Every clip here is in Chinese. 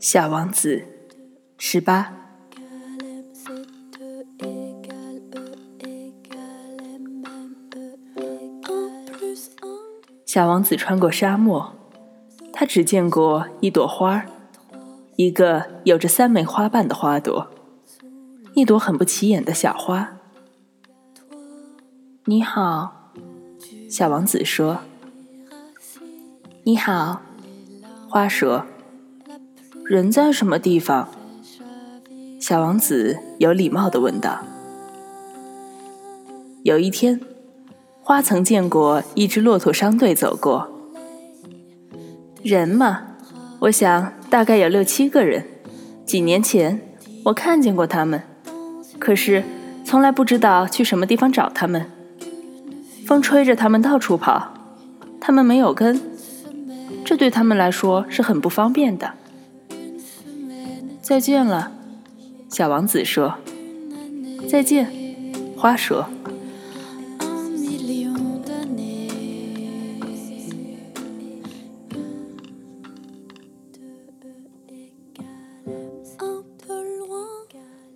小王子，十八。小王子穿过沙漠，他只见过一朵花一个有着三枚花瓣的花朵，一朵很不起眼的小花。你好，小王子说。你好，花说。人在什么地方？小王子有礼貌的问道。有一天。花曾见过一支骆驼商队走过。人嘛，我想大概有六七个人。几年前我看见过他们，可是从来不知道去什么地方找他们。风吹着他们到处跑，他们没有根，这对他们来说是很不方便的。再见了，小王子说。再见，花说。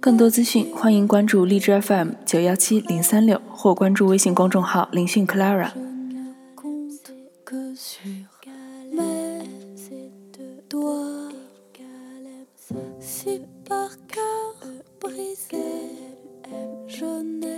更多资讯，欢迎关注荔枝 FM 九幺七零三六，或关注微信公众号“林讯 Clara”。Super cœur brisé, jaune.